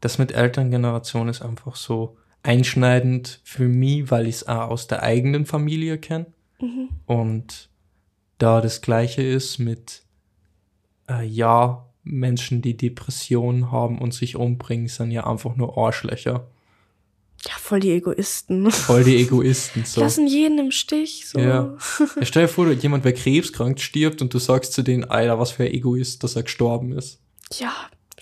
das mit Elterngeneration ist einfach so einschneidend für mich, weil ich es auch aus der eigenen Familie kenne. Mhm. Und da das gleiche ist mit äh, ja, Menschen, die Depressionen haben und sich umbringen, sind ja einfach nur Arschlöcher. Ja, voll die Egoisten. Voll die Egoisten. So. Lassen jeden im Stich. So. Ja. ja. Stell dir vor, jemand, wer krebskrank stirbt und du sagst zu denen, Alter, was für ein Egoist, dass er gestorben ist. Ja,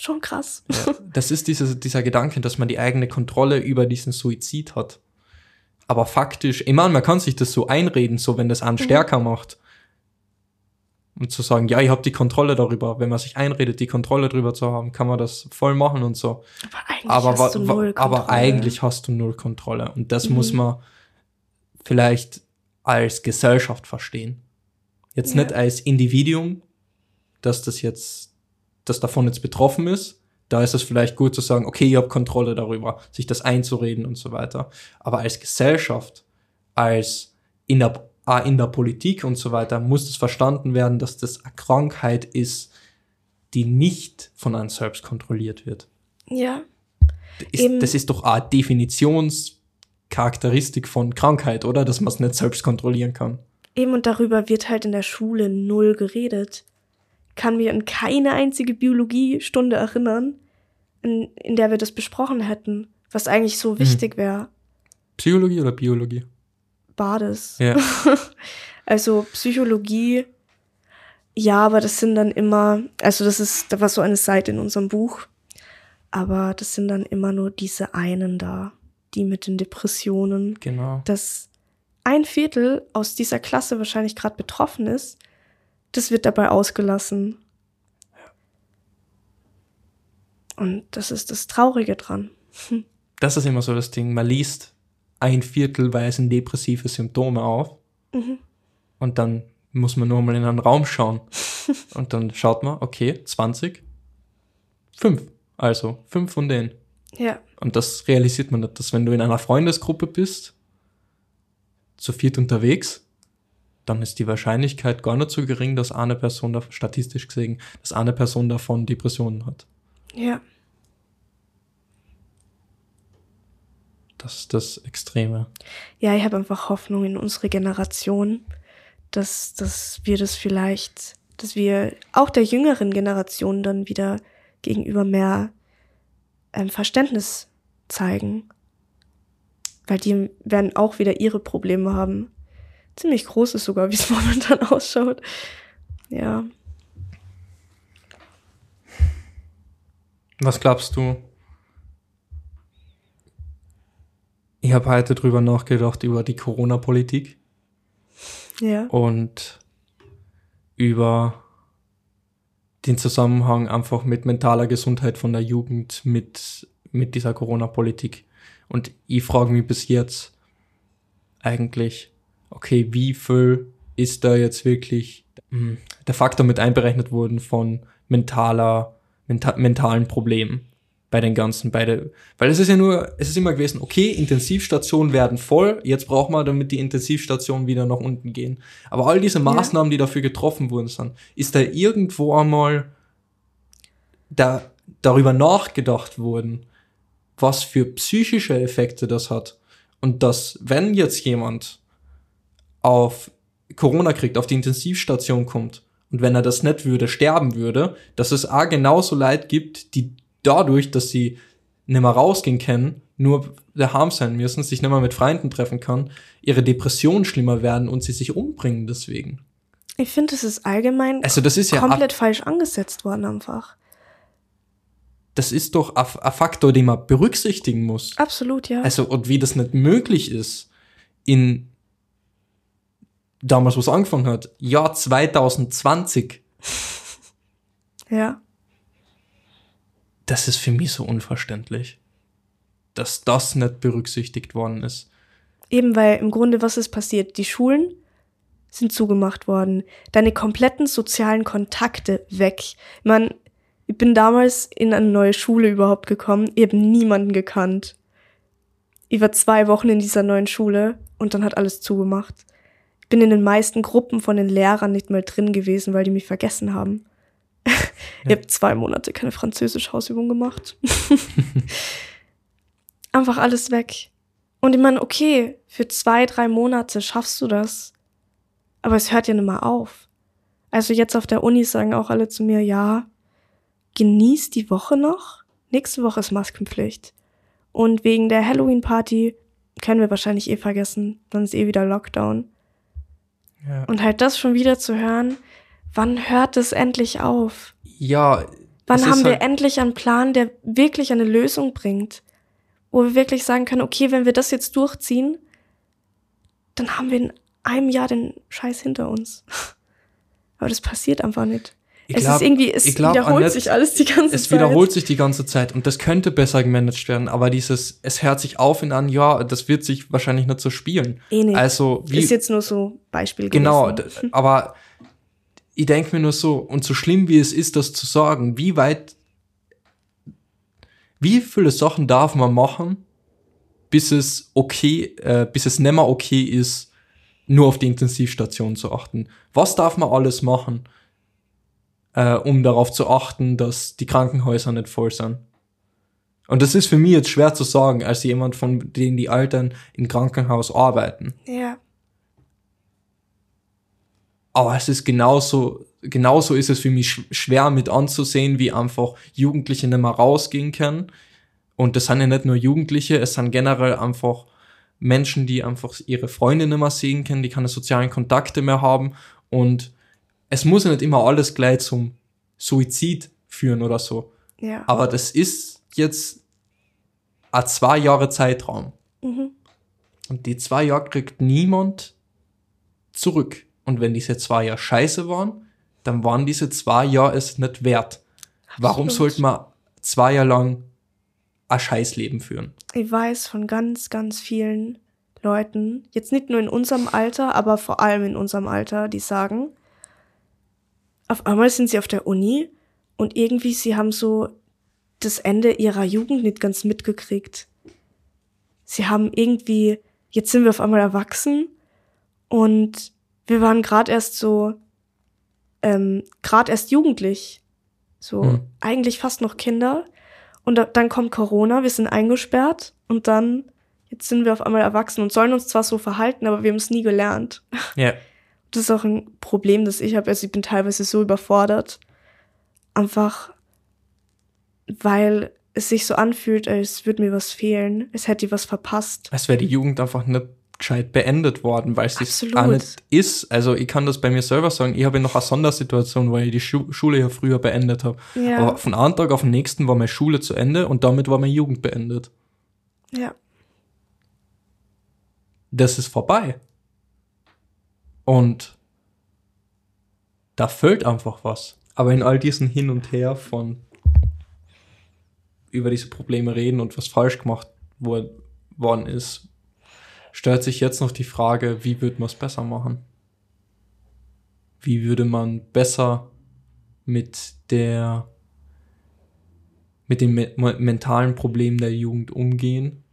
schon krass. Ja. Das ist dieser, dieser Gedanke, dass man die eigene Kontrolle über diesen Suizid hat. Aber faktisch, ich meine, man kann sich das so einreden, so wenn das einen mhm. stärker macht. Und zu sagen, ja, ich habe die Kontrolle darüber. Wenn man sich einredet, die Kontrolle darüber zu haben, kann man das voll machen und so. Aber eigentlich, aber, hast, du null aber eigentlich hast du null Kontrolle. Und das mhm. muss man vielleicht als Gesellschaft verstehen. Jetzt ja. nicht als Individuum, dass das jetzt, das davon jetzt betroffen ist. Da ist es vielleicht gut zu sagen, okay, ich habe Kontrolle darüber, sich das einzureden und so weiter. Aber als Gesellschaft, als in der in der Politik und so weiter muss es verstanden werden, dass das eine Krankheit ist, die nicht von einem selbst kontrolliert wird. Ja. Das ist, das ist doch eine Definitionscharakteristik von Krankheit, oder? Dass man es nicht selbst kontrollieren kann. Eben und darüber wird halt in der Schule null geredet. Kann mir an keine einzige Biologiestunde erinnern, in, in der wir das besprochen hätten, was eigentlich so hm. wichtig wäre. Psychologie oder Biologie? Bades. Ja. also Psychologie, ja, aber das sind dann immer, also das ist, da war so eine Seite in unserem Buch, aber das sind dann immer nur diese einen da, die mit den Depressionen. Genau. Dass ein Viertel aus dieser Klasse wahrscheinlich gerade betroffen ist, das wird dabei ausgelassen. Und das ist das Traurige dran. Das ist immer so das Ding. Man liest ein Viertel weisen depressive Symptome auf. Mhm. Und dann muss man nur mal in einen Raum schauen. und dann schaut man, okay, 20, fünf. Also fünf von denen. Ja. Und das realisiert man nicht, dass wenn du in einer Freundesgruppe bist, zu viert unterwegs, dann ist die Wahrscheinlichkeit gar nicht so gering, dass eine Person, statistisch gesehen, dass eine Person davon Depressionen hat. Ja. Das ist das Extreme. Ja, ich habe einfach Hoffnung in unsere Generation, dass, dass wir das vielleicht, dass wir auch der jüngeren Generation dann wieder gegenüber mehr ähm, Verständnis zeigen. Weil die werden auch wieder ihre Probleme haben. Ziemlich groß ist sogar, wie es momentan ausschaut. Ja. Was glaubst du, Ich habe heute drüber nachgedacht über die Corona-Politik. Ja. Und über den Zusammenhang einfach mit mentaler Gesundheit von der Jugend mit, mit dieser Corona-Politik. Und ich frage mich bis jetzt eigentlich, okay, wie viel ist da jetzt wirklich hm, der Faktor mit einberechnet worden von mentaler, menta mentalen Problemen? bei den ganzen, bei der, weil es ist ja nur, es ist immer gewesen, okay, Intensivstationen werden voll, jetzt brauchen wir, damit die Intensivstationen wieder nach unten gehen. Aber all diese Maßnahmen, ja. die dafür getroffen wurden, sind, ist da irgendwo einmal da, darüber nachgedacht worden, was für psychische Effekte das hat. Und dass, wenn jetzt jemand auf Corona kriegt, auf die Intensivstation kommt, und wenn er das nicht würde, sterben würde, dass es A genauso Leid gibt, die dadurch, dass sie nicht mehr rausgehen können, nur daheim sein müssen, sich nicht mehr mit Freunden treffen kann, ihre Depressionen schlimmer werden und sie sich umbringen deswegen. Ich finde, das ist allgemein also das ist ja komplett falsch angesetzt worden einfach. Das ist doch ein Faktor, den man berücksichtigen muss. Absolut, ja. Also, und wie das nicht möglich ist, in damals, wo es angefangen hat, Jahr 2020. Ja. das ist für mich so unverständlich, dass das nicht berücksichtigt worden ist. Eben weil im Grunde, was ist passiert? Die Schulen sind zugemacht worden. Deine kompletten sozialen Kontakte weg. Ich meine, ich bin damals in eine neue Schule überhaupt gekommen. Ich habe niemanden gekannt. Ich war zwei Wochen in dieser neuen Schule und dann hat alles zugemacht. Ich bin in den meisten Gruppen von den Lehrern nicht mal drin gewesen, weil die mich vergessen haben. Ja. ich habe zwei Monate keine Französisch-Hausübung gemacht. Einfach alles weg. Und ich meine, okay, für zwei, drei Monate schaffst du das. Aber es hört ja nicht mehr auf. Also jetzt auf der Uni sagen auch alle zu mir, ja, genieß die Woche noch. Nächste Woche ist Maskenpflicht. Und wegen der Halloween-Party können wir wahrscheinlich eh vergessen. Dann ist eh wieder Lockdown. Ja. Und halt das schon wieder zu hören, wann hört es endlich auf? Ja. Wann haben wir halt endlich einen Plan, der wirklich eine Lösung bringt? Wo wir wirklich sagen können, okay, wenn wir das jetzt durchziehen, dann haben wir in einem Jahr den Scheiß hinter uns. Aber das passiert einfach nicht. Ich es glaub, ist irgendwie, es glaub, wiederholt Annette, sich alles die ganze Zeit. Es wiederholt sich die ganze Zeit und das könnte besser gemanagt werden, aber dieses, es hört sich auf in einem Jahr, das wird sich wahrscheinlich nicht so spielen. Eh nicht. Also, wie, ist jetzt nur so Beispiel Genau, gewesen. aber ich denke mir nur so, und so schlimm wie es ist, das zu sagen, wie weit, wie viele Sachen darf man machen, bis es okay, äh, bis es nimmer okay ist, nur auf die Intensivstation zu achten? Was darf man alles machen? Äh, um darauf zu achten, dass die Krankenhäuser nicht voll sind. Und das ist für mich jetzt schwer zu sagen, als jemand, von denen die Eltern im Krankenhaus arbeiten. Ja. Aber es ist genauso, genauso ist es für mich schwer mit anzusehen, wie einfach Jugendliche nicht mehr rausgehen können. Und das sind ja nicht nur Jugendliche, es sind generell einfach Menschen, die einfach ihre Freunde nicht mehr sehen können, die keine sozialen Kontakte mehr haben und es muss ja nicht immer alles gleich zum Suizid führen oder so. Ja. Aber das ist jetzt ein zwei Jahre Zeitraum. Mhm. Und die zwei Jahre kriegt niemand zurück. Und wenn diese zwei Jahre scheiße waren, dann waren diese zwei Jahre es nicht wert. Absolut. Warum sollte man zwei Jahre lang ein Scheißleben führen? Ich weiß von ganz, ganz vielen Leuten, jetzt nicht nur in unserem Alter, aber vor allem in unserem Alter, die sagen, auf einmal sind sie auf der Uni und irgendwie sie haben so das Ende ihrer Jugend nicht ganz mitgekriegt. Sie haben irgendwie, jetzt sind wir auf einmal erwachsen und wir waren gerade erst so, ähm, gerade erst jugendlich, so hm. eigentlich fast noch Kinder. Und da, dann kommt Corona, wir sind eingesperrt und dann, jetzt sind wir auf einmal erwachsen und sollen uns zwar so verhalten, aber wir haben es nie gelernt. Ja das ist auch ein Problem, das ich habe. Also ich bin teilweise so überfordert. Einfach, weil es sich so anfühlt, als würde mir was fehlen. Es hätte was verpasst. Als wäre die Jugend einfach nicht gescheit beendet worden, weil es sich auch nicht ist. Also ich kann das bei mir selber sagen. Ich habe noch eine Sondersituation, weil ich die Schu Schule ja früher beendet habe. Ja. Aber von einem Tag auf den nächsten war meine Schule zu Ende und damit war meine Jugend beendet. Ja. Das ist vorbei. Und da fällt einfach was. Aber in all diesen Hin und Her von über diese Probleme reden und was falsch gemacht worden ist, stellt sich jetzt noch die Frage, wie würde man es besser machen? Wie würde man besser mit der mit den me mentalen Problemen der Jugend umgehen?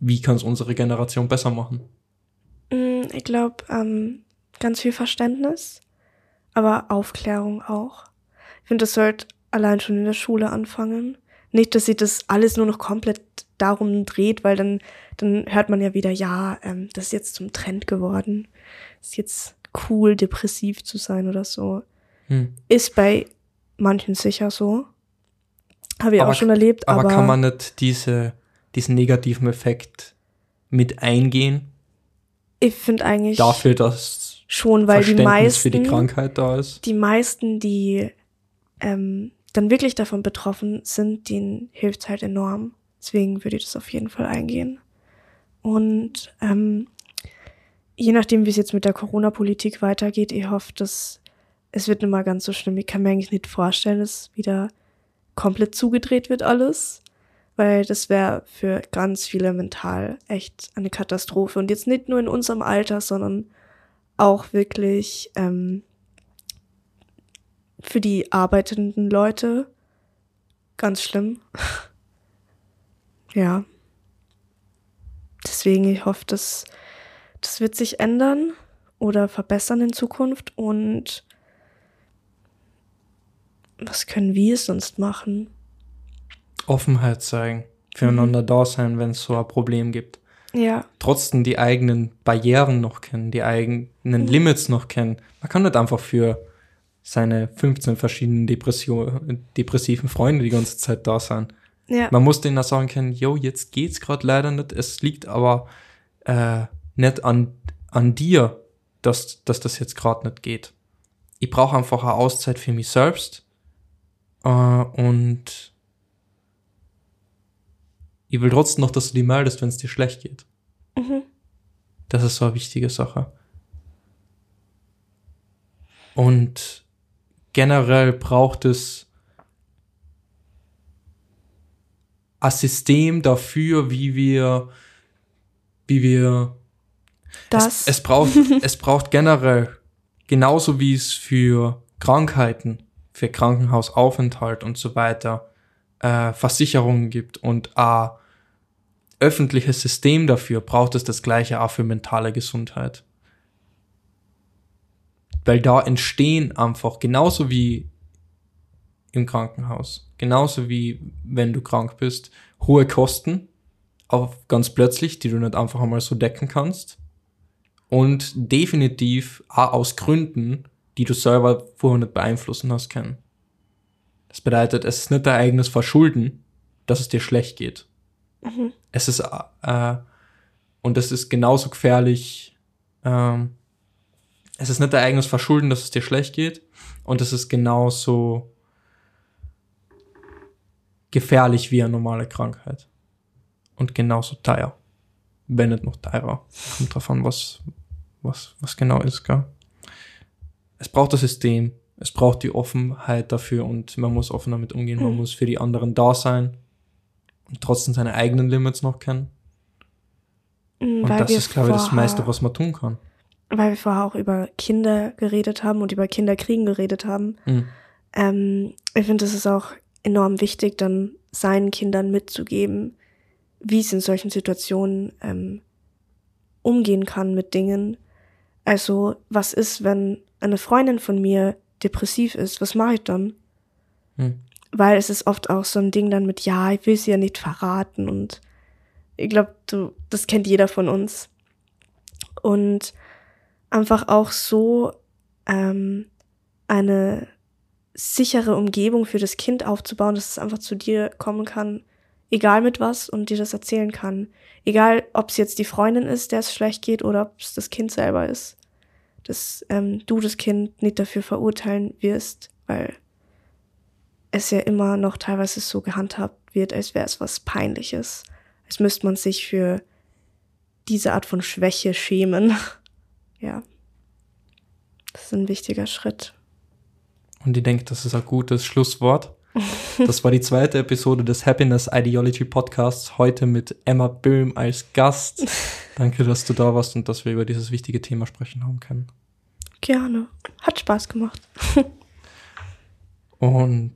Wie kann es unsere Generation besser machen? Mm, ich glaube, ähm, ganz viel Verständnis, aber Aufklärung auch. Ich finde, das sollte allein schon in der Schule anfangen. Nicht, dass sich das alles nur noch komplett darum dreht, weil dann, dann hört man ja wieder, ja, ähm, das ist jetzt zum Trend geworden. Ist jetzt cool, depressiv zu sein oder so. Hm. Ist bei manchen sicher so. Habe ich aber, auch schon erlebt. Aber, aber kann man nicht diese, diesen negativen Effekt mit eingehen? Ich finde eigentlich. Dafür, dass schon, weil die meisten. für die Krankheit da ist. Die meisten, die ähm, dann wirklich davon betroffen sind, denen hilft halt enorm. Deswegen würde ich das auf jeden Fall eingehen. Und ähm, je nachdem, wie es jetzt mit der Corona-Politik weitergeht, ich hoffe, dass es wird nicht mal ganz so schlimm. Ich kann mir eigentlich nicht vorstellen, dass wieder komplett zugedreht wird alles, weil das wäre für ganz viele mental echt eine Katastrophe. Und jetzt nicht nur in unserem Alter, sondern auch wirklich ähm, für die arbeitenden Leute ganz schlimm. ja. Deswegen, ich hoffe, dass das wird sich ändern oder verbessern in Zukunft und was können wir sonst machen? Offenheit zeigen, füreinander mhm. da sein, wenn es so ein Problem gibt. Ja. Trotzdem die eigenen Barrieren noch kennen, die eigenen mhm. Limits noch kennen. Man kann nicht einfach für seine 15 verschiedenen Depression, depressiven Freunde die ganze Zeit da sein. Ja. Man muss denen auch sagen können, yo, jetzt geht's gerade leider nicht. Es liegt aber äh, nicht an, an dir, dass, dass das jetzt gerade nicht geht. Ich brauche einfach eine Auszeit für mich selbst äh, und ich will trotzdem noch, dass du die meldest, wenn es dir schlecht geht. Mhm. Das ist so eine wichtige Sache. Und generell braucht es ein System dafür, wie wir, wie wir, das. Es, es braucht, es braucht generell, genauso wie es für Krankheiten, für Krankenhausaufenthalt und so weiter, äh, Versicherungen gibt und ein öffentliches System dafür, braucht es das gleiche auch für mentale Gesundheit. Weil da entstehen einfach, genauso wie im Krankenhaus, genauso wie wenn du krank bist, hohe Kosten, auf ganz plötzlich, die du nicht einfach einmal so decken kannst. Und definitiv auch aus Gründen, die du selber vorher nicht beeinflussen hast können. Das bedeutet, es ist nicht dein eigenes Verschulden, dass es dir schlecht geht. Mhm. Es ist, äh, und es ist genauso gefährlich, ähm, es ist nicht dein eigenes Verschulden, dass es dir schlecht geht. Und es ist genauso gefährlich wie eine normale Krankheit. Und genauso teuer. Wenn nicht noch teurer. Kommt drauf an, was, was, was genau ist, gell? Es braucht das System. Es braucht die Offenheit dafür und man muss offen damit umgehen. Man hm. muss für die anderen da sein und trotzdem seine eigenen Limits noch kennen. Hm, weil und das ist, glaube ich, das meiste, was man tun kann weil wir vorher auch über Kinder geredet haben und über Kinderkriegen geredet haben. Mhm. Ähm, ich finde, es ist auch enorm wichtig, dann seinen Kindern mitzugeben, wie es in solchen Situationen ähm, umgehen kann mit Dingen. Also, was ist, wenn eine Freundin von mir depressiv ist? Was mache ich dann? Mhm. Weil es ist oft auch so ein Ding dann mit, ja, ich will sie ja nicht verraten und ich glaube, du, das kennt jeder von uns. Und einfach auch so ähm, eine sichere Umgebung für das Kind aufzubauen, dass es einfach zu dir kommen kann, egal mit was, und dir das erzählen kann. Egal, ob es jetzt die Freundin ist, der es schlecht geht, oder ob es das Kind selber ist. Dass ähm, du das Kind nicht dafür verurteilen wirst, weil es ja immer noch teilweise so gehandhabt wird, als wäre es was Peinliches. Als müsste man sich für diese Art von Schwäche schämen. ja, das ist ein wichtiger Schritt. Und ich denke, das ist ein gutes Schlusswort. Das war die zweite Episode des Happiness Ideology Podcasts, heute mit Emma Böhm als Gast. Danke, dass du da warst und dass wir über dieses wichtige Thema sprechen haben können. Gerne. Hat Spaß gemacht. Und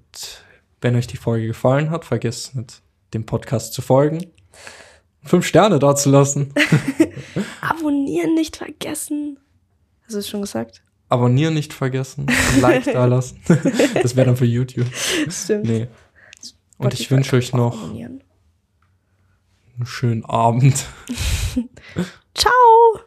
wenn euch die Folge gefallen hat, vergesst nicht, dem Podcast zu folgen. Fünf Sterne da zu lassen. Abonnieren nicht vergessen. Hast du es schon gesagt? Abonnieren nicht vergessen. Ein Like da lassen. das wäre dann für YouTube. Stimmt. Nee. Und ich wünsche euch noch abonnieren. einen schönen Abend. Ciao.